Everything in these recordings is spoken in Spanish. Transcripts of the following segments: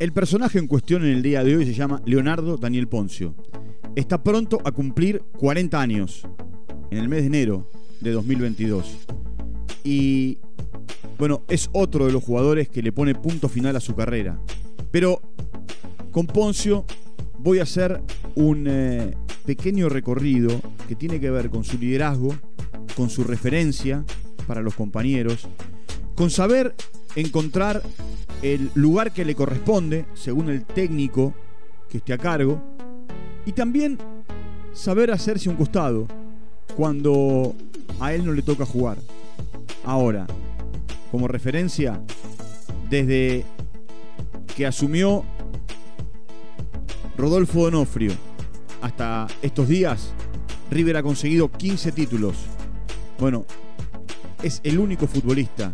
El personaje en cuestión en el día de hoy se llama Leonardo Daniel Poncio. Está pronto a cumplir 40 años, en el mes de enero de 2022. Y bueno, es otro de los jugadores que le pone punto final a su carrera. Pero con Poncio voy a hacer un eh, pequeño recorrido que tiene que ver con su liderazgo, con su referencia para los compañeros, con saber encontrar el lugar que le corresponde según el técnico que esté a cargo y también saber hacerse un costado cuando a él no le toca jugar. Ahora, como referencia, desde que asumió Rodolfo Donofrio hasta estos días, River ha conseguido 15 títulos. Bueno, es el único futbolista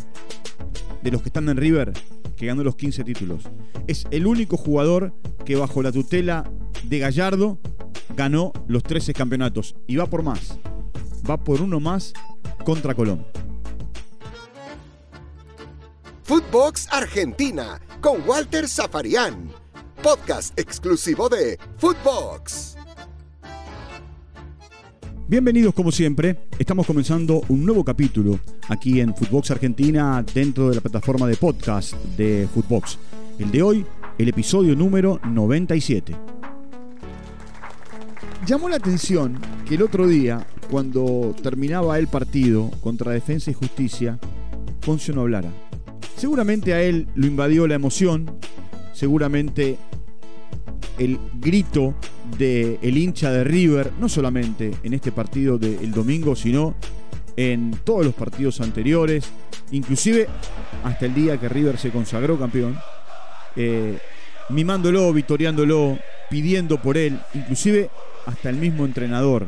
de los que están en River que ganó los 15 títulos. Es el único jugador que bajo la tutela de Gallardo ganó los 13 campeonatos. Y va por más. Va por uno más contra Colón. Footbox Argentina con Walter Zafarian. Podcast exclusivo de Footbox. Bienvenidos como siempre, estamos comenzando un nuevo capítulo aquí en Footbox Argentina dentro de la plataforma de podcast de Footbox. El de hoy, el episodio número 97. Llamó la atención que el otro día, cuando terminaba el partido contra Defensa y Justicia, Poncio no hablara. Seguramente a él lo invadió la emoción, seguramente el grito del el hincha de River, no solamente en este partido del domingo, sino en todos los partidos anteriores, inclusive hasta el día que River se consagró campeón, eh, mimándolo, victoriándolo, pidiendo por él, inclusive hasta el mismo entrenador,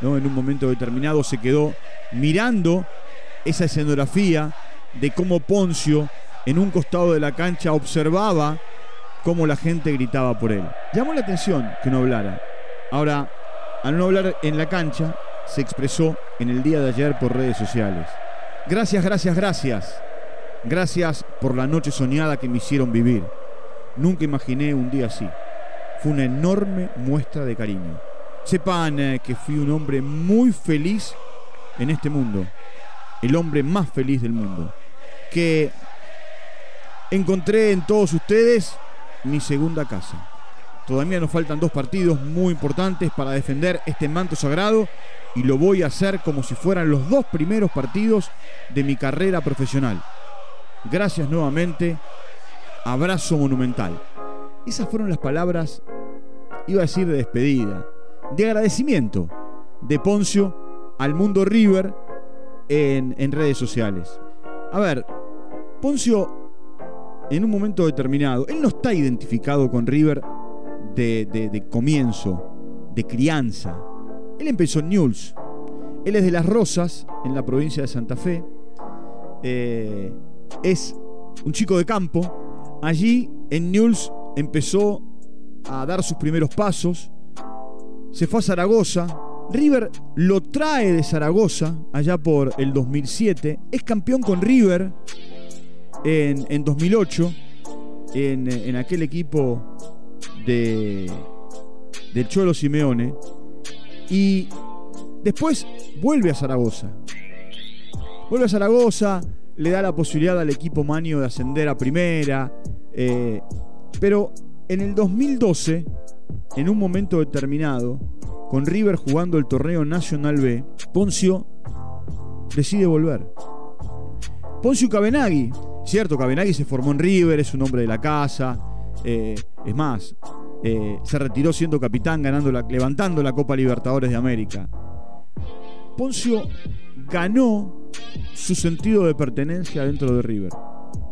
¿no? en un momento determinado se quedó mirando esa escenografía de cómo Poncio en un costado de la cancha observaba cómo la gente gritaba por él. Llamó la atención que no hablara. Ahora, al no hablar en la cancha, se expresó en el día de ayer por redes sociales. Gracias, gracias, gracias. Gracias por la noche soñada que me hicieron vivir. Nunca imaginé un día así. Fue una enorme muestra de cariño. Sepan eh, que fui un hombre muy feliz en este mundo. El hombre más feliz del mundo. Que encontré en todos ustedes mi segunda casa. Todavía nos faltan dos partidos muy importantes para defender este manto sagrado y lo voy a hacer como si fueran los dos primeros partidos de mi carrera profesional. Gracias nuevamente, abrazo monumental. Esas fueron las palabras, iba a decir de despedida, de agradecimiento de Poncio al mundo River en, en redes sociales. A ver, Poncio en un momento determinado. Él no está identificado con River de, comienzo, de crianza. Él empezó en Newell's. Él es de Las Rosas, en la provincia de Santa Fe. Eh, es un chico de campo. Allí en Newell's empezó a dar sus primeros pasos. Se fue a Zaragoza. River lo trae de Zaragoza allá por el 2007. Es campeón con River en, 2008 en, aquel equipo de, del Cholo Simeone y después vuelve a Zaragoza. Vuelve a Zaragoza, le da la posibilidad al equipo Manio de ascender a primera, eh, pero en el 2012, en un momento determinado, con River jugando el torneo Nacional B, Poncio decide volver. Poncio Cabenagui, Cierto, Cabenagui se formó en River, es un hombre de la casa. Eh, es más, eh, se retiró siendo capitán, ganando levantando la Copa Libertadores de América. Poncio ganó su sentido de pertenencia dentro de River.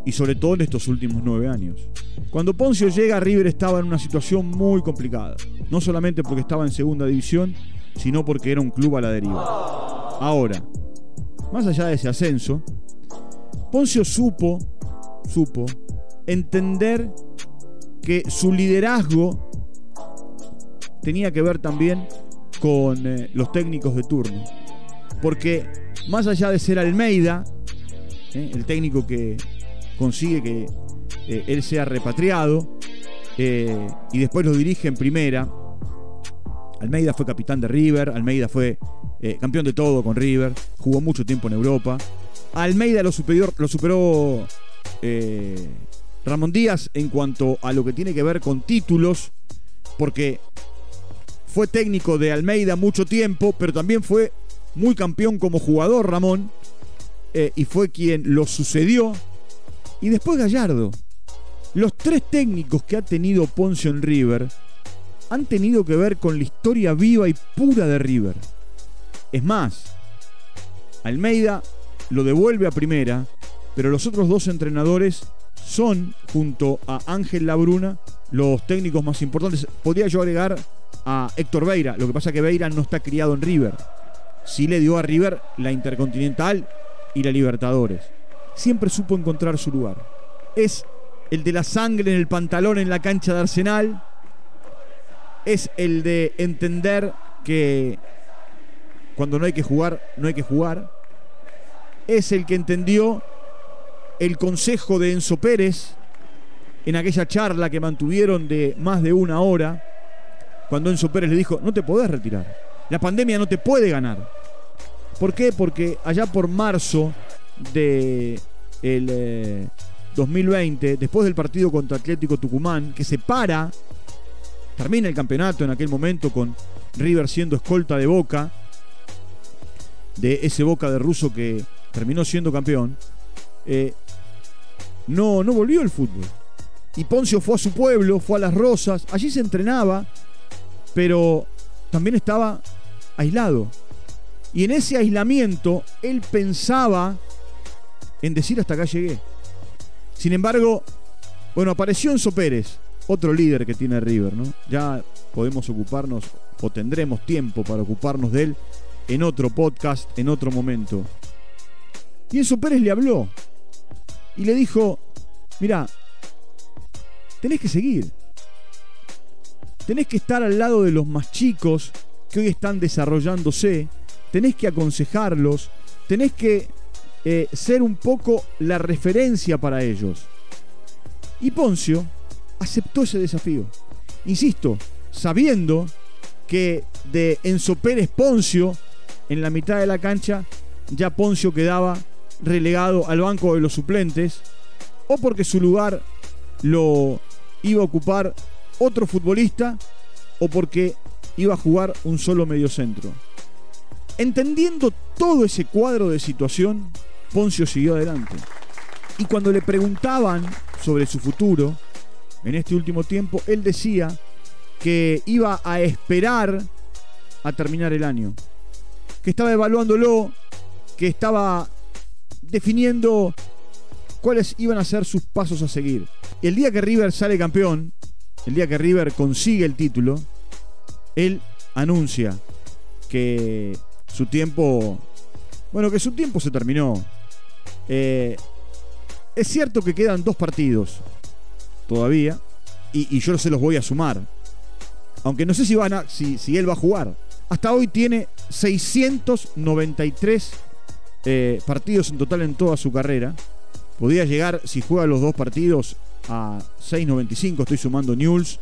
Y sobre todo en estos últimos nueve años. Cuando Poncio llega, River estaba en una situación muy complicada. No solamente porque estaba en segunda división, sino porque era un club a la deriva. Ahora, más allá de ese ascenso, Poncio supo, supo, entender que su liderazgo tenía que ver también con eh, los técnicos de turno. Porque más allá de ser Almeida, eh, el técnico que consigue que eh, él sea repatriado y después lo dirige en primera. Almeida fue capitán de River, Almeida fue campeón de todo con River, jugó mucho tiempo en Europa. Almeida lo, lo superó Ramón Díaz en cuanto a lo que tiene que ver con títulos, porque fue técnico de Almeida mucho tiempo, pero también fue muy campeón como jugador Ramón, eh, y fue quien lo sucedió. Y después Gallardo. Los tres técnicos que ha tenido Poncio en River han tenido que ver con la historia viva y pura de River. Es más, Almeida lo devuelve a primera, pero los otros dos entrenadores son, junto a Ángel Labruna, los técnicos más importantes. Podría yo agregar a Héctor Beira, lo que pasa es que Beira no está criado en River. Sí le dio a River la Intercontinental y la Libertadores. Siempre supo encontrar su lugar. Es el de la sangre en el pantalón en la cancha de Arsenal. Es el de entender que cuando no hay que jugar, no hay que jugar. Es el que entendió el consejo de Enzo Pérez en aquella charla que mantuvieron de más de una hora, cuando Enzo Pérez le dijo, no te podés retirar, la pandemia no te puede ganar. ¿Por qué? Porque allá por marzo de el 2020, eh, después del partido contra Atlético Tucumán, que se para, termina el campeonato en aquel momento con River siendo escolta de Boca, de ese Boca de Russo que terminó siendo campeón, eh, no, no volvió el fútbol. Y Poncio fue a su pueblo, fue a Las Rosas, allí se entrenaba, pero también estaba aislado. Y en ese aislamiento él pensaba en decir hasta acá llegué. Sin embargo, bueno, apareció Enzo Pérez, otro líder que tiene River, ¿no? Ya podemos ocuparnos o tendremos tiempo para ocuparnos de él en otro podcast, en otro momento. Y Enzo Pérez le habló y le dijo, mira, tenés que seguir. Tenés que estar al lado de los más chicos que hoy están desarrollándose. Tenés que aconsejarlos. Tenés que eh, ser un poco la referencia para ellos. Y Poncio aceptó ese desafío. Insisto, sabiendo que de Enzo Pérez Poncio, en la mitad de la cancha, ya Poncio quedaba relegado al banco de los suplentes o porque su lugar lo iba a ocupar otro futbolista o porque iba a jugar un solo mediocentro. Entendiendo todo ese cuadro de situación, Poncio siguió adelante. Y cuando le preguntaban sobre su futuro, en este último tiempo, él decía que iba a esperar a terminar el año, que estaba evaluándolo, que estaba definiendo cuáles iban a ser sus pasos a seguir. El día que River sale campeón, el día que River consigue el título, él anuncia que su tiempo, bueno, que su tiempo se terminó. Eh, es cierto que quedan dos partidos todavía, y, yo se los voy a sumar. Aunque no sé si, van a, si, si él va a jugar. Hasta hoy tiene 693 eh, partidos en total en toda su carrera. Podría llegar, si juega los dos partidos, a 6.95. Estoy sumando Newell's,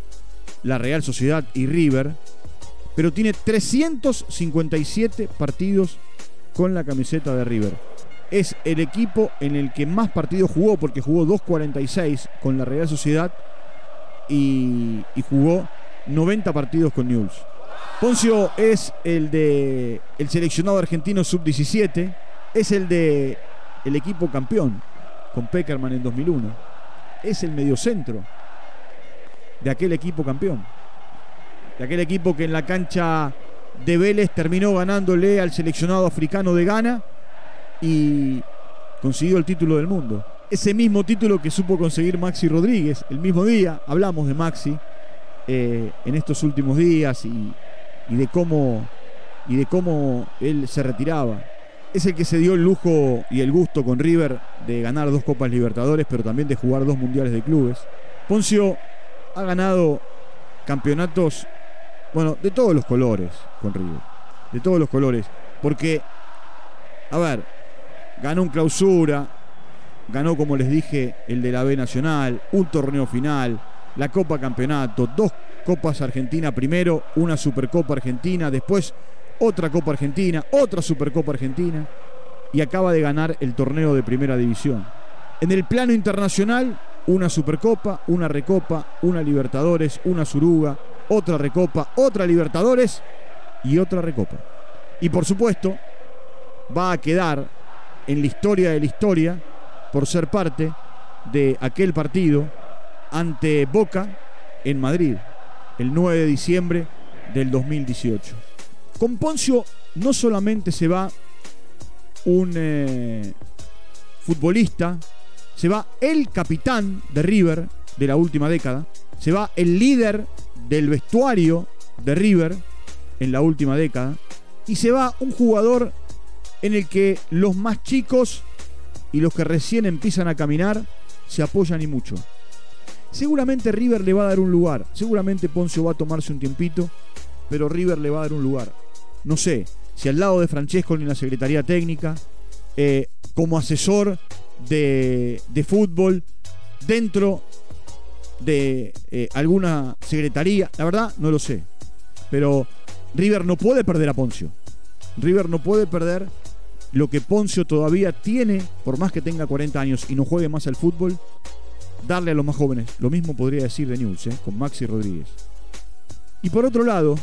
la Real Sociedad y River. Pero tiene 357 partidos con la camiseta de River. Es el equipo en el que más partidos jugó, porque jugó 2.46 con la Real Sociedad y, y jugó 90 partidos con Newell's. Poncio es el de el seleccionado argentino sub-17 es el de el equipo campeón con Peckerman en 2001. Es el mediocentro de aquel equipo campeón. De aquel equipo que en la cancha de Vélez terminó ganándole al seleccionado africano de Ghana y consiguió el título del mundo. Ese mismo título que supo conseguir Maxi Rodríguez. El mismo día hablamos de Maxi eh, en estos últimos días y, y, de cómo, y de cómo él se retiraba es el que se dio el lujo y el gusto con River de ganar dos Copas Libertadores, pero también de jugar dos Mundiales de Clubes. Poncio ha ganado campeonatos, bueno, de todos los colores con River. De todos los colores. Porque, a ver, ganó un clausura, ganó, como les dije, el de la B Nacional, un torneo final, la Copa Campeonato, dos Copas Argentina primero, una Supercopa Argentina, después otra Copa Argentina, otra Supercopa Argentina y acaba de ganar el torneo de Primera División. En el plano internacional, una Supercopa, una Recopa, una Libertadores, una Suruga, otra Recopa, otra Libertadores y otra Recopa. Y por supuesto, va a quedar en la historia de la historia por ser parte de aquel partido ante Boca en Madrid, el 9 de diciembre del 2018. Con Poncio no solamente se va un eh, futbolista, se va el capitán de River de la última década, se va el líder del vestuario de River en la última década, y se va un jugador en el que los más chicos y los que recién empiezan a caminar se apoyan y mucho. Seguramente River le va a dar un lugar, seguramente Poncio va a tomarse un tiempito, pero River le va a dar un lugar. No sé, si al lado de Francesco en la Secretaría Técnica, eh, como asesor de, fútbol, dentro de eh, alguna secretaría, la verdad no lo sé. Pero River no puede perder a Poncio. River no puede perder lo que Poncio todavía tiene, por más que tenga 40 años y no juegue más al fútbol, darle a los más jóvenes. Lo mismo podría decir de News, ¿eh? con Maxi Rodríguez. Y por otro lado,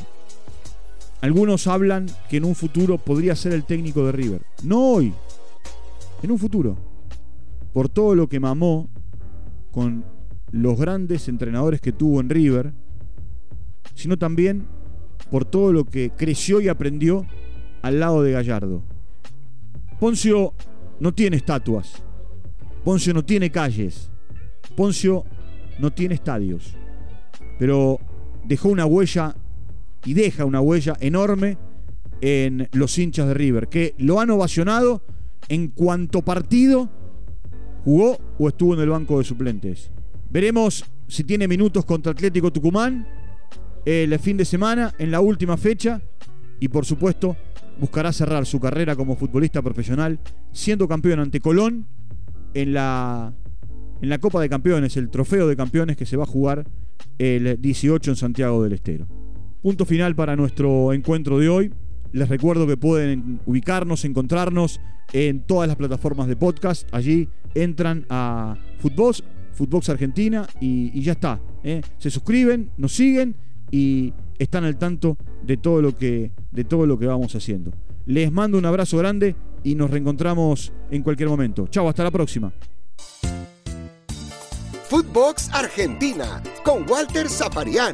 algunos hablan que en un futuro podría ser el técnico de River. No hoy, en un futuro. Por todo lo que mamó con los grandes entrenadores que tuvo en River, sino también por todo lo que creció y aprendió al lado de Gallardo. Poncio no tiene estatuas. Poncio no tiene calles. Poncio no tiene estadios. Pero dejó una huella y deja una huella enorme en los hinchas de River, que lo han ovacionado en cuanto partido jugó o estuvo en el banco de suplentes. Veremos si tiene minutos contra Atlético Tucumán el fin de semana, en la última fecha, y por supuesto buscará cerrar su carrera como futbolista profesional siendo campeón ante Colón en la, en la Copa de Campeones, el trofeo de campeones que se va a jugar el 18 en Santiago del Estero. Punto final para nuestro encuentro de hoy. Les recuerdo que pueden ubicarnos, encontrarnos en todas las plataformas de podcast. Allí entran a Footbox, Footbox Argentina y, ya está. ¿eh? Se suscriben, nos siguen y están al tanto de todo lo que, de todo lo que vamos haciendo. Les mando un abrazo grande y nos reencontramos en cualquier momento. Chao, hasta la próxima. Footbox Argentina con Walter Zaparián,